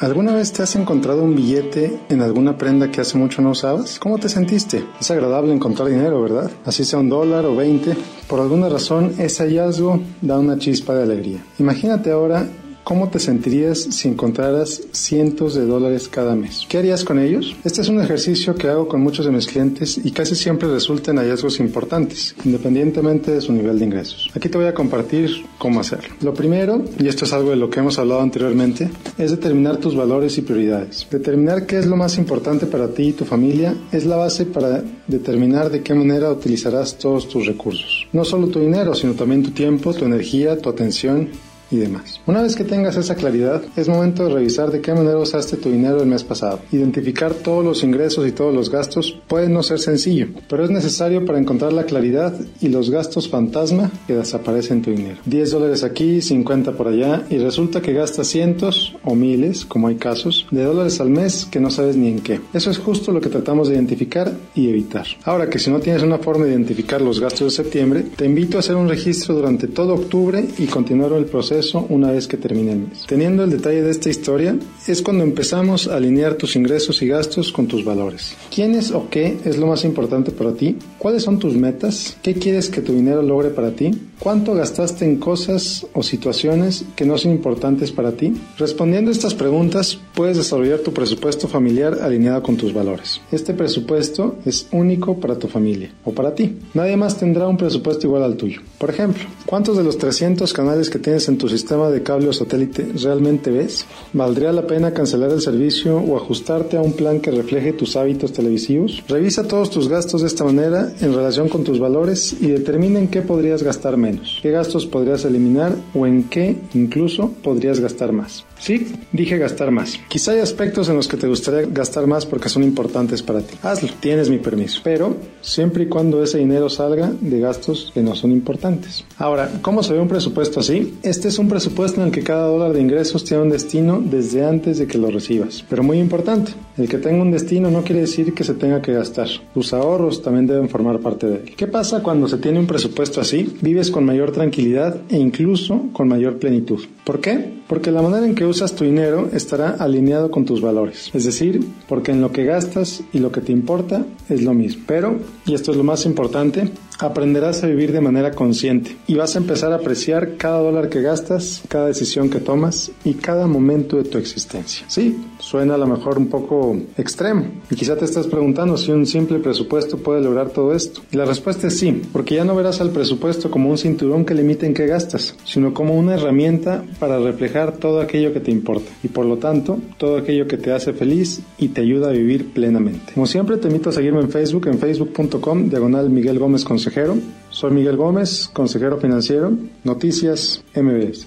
¿Alguna vez te has encontrado un billete en alguna prenda que hace mucho no usabas? ¿Cómo te sentiste? Es agradable encontrar dinero, ¿verdad? Así sea un dólar o veinte. Por alguna razón, ese hallazgo da una chispa de alegría. Imagínate ahora ¿Cómo te sentirías si encontraras cientos de dólares cada mes? ¿Qué harías con ellos? Este es un ejercicio que hago con muchos de mis clientes y casi siempre resulta en hallazgos importantes, independientemente de su nivel de ingresos. Aquí te voy a compartir cómo hacerlo. Lo primero, y esto es algo de lo que hemos hablado anteriormente, es determinar tus valores y prioridades. Determinar qué es lo más importante para ti y tu familia es la base para determinar de qué manera utilizarás todos tus recursos. No solo tu dinero, sino también tu tiempo, tu energía, tu atención y demás. Una vez que tengas esa claridad, es momento de revisar de qué manera usaste tu dinero el mes pasado. Identificar todos los ingresos y todos los gastos puede no ser sencillo, pero es necesario para encontrar la claridad y los gastos fantasma que desaparecen en tu dinero. 10 dólares aquí, 50 por allá y resulta que gastas cientos o miles, como hay casos, de dólares al mes que no sabes ni en qué. Eso es justo lo que tratamos de identificar y evitar. Ahora que si no tienes una forma de identificar los gastos de septiembre, te invito a hacer un registro durante todo octubre y continuar el proceso una vez que termine el mes. Teniendo el detalle de esta historia, es cuando empezamos a alinear tus ingresos y gastos con tus valores. ¿Quién es o qué es lo más importante para ti? ¿Cuáles son tus metas? ¿Qué quieres que tu dinero logre para ti? ¿Cuánto gastaste en cosas o situaciones que no son importantes para ti? Respondiendo a estas preguntas, puedes desarrollar tu presupuesto familiar alineado con tus valores. Este presupuesto es único para tu familia o para ti. Nadie más tendrá un presupuesto igual al tuyo. Por ejemplo, ¿cuántos de los 300 canales que tienes en tu sistema de cable o satélite realmente ves? ¿Valdría la pena cancelar el servicio o ajustarte a un plan que refleje tus hábitos televisivos? Revisa todos tus gastos de esta manera en relación con tus valores y determina en qué podrías gastar menos, qué gastos podrías eliminar o en qué incluso podrías gastar más. Sí, dije gastar más. Quizá hay aspectos en los que te gustaría gastar más porque son importantes para ti. Hazlo, tienes mi permiso. Pero siempre y cuando ese dinero salga de gastos que no son importantes. Ahora, ¿cómo se ve un presupuesto así? Este es un presupuesto en el que cada dólar de ingresos tiene un destino desde antes de que lo recibas. Pero muy importante, el que tenga un destino no quiere decir que se tenga que gastar. Tus ahorros también deben formar parte de él. ¿Qué pasa cuando se tiene un presupuesto así? Vives con mayor tranquilidad e incluso con mayor plenitud. ¿Por qué? Porque la manera en que usas tu dinero estará alineado con tus valores. Es decir, porque en lo que gastas y lo que te importa es lo mismo. Pero, y esto es lo más importante, aprenderás a vivir de manera consciente y vas a empezar a apreciar cada dólar que gastas, cada decisión que tomas y cada momento de tu existencia. Sí, suena a lo mejor un poco extremo y quizá te estás preguntando si un simple presupuesto puede lograr todo esto. Y la respuesta es sí, porque ya no verás al presupuesto como un cinturón que limite en qué gastas, sino como una herramienta para reflejar todo aquello que te importa y por lo tanto todo aquello que te hace feliz y te ayuda a vivir plenamente. Como siempre te invito a seguirme en Facebook en facebook.com diagonal Miguel Gómez consejero. Soy Miguel Gómez, consejero financiero. Noticias MBS.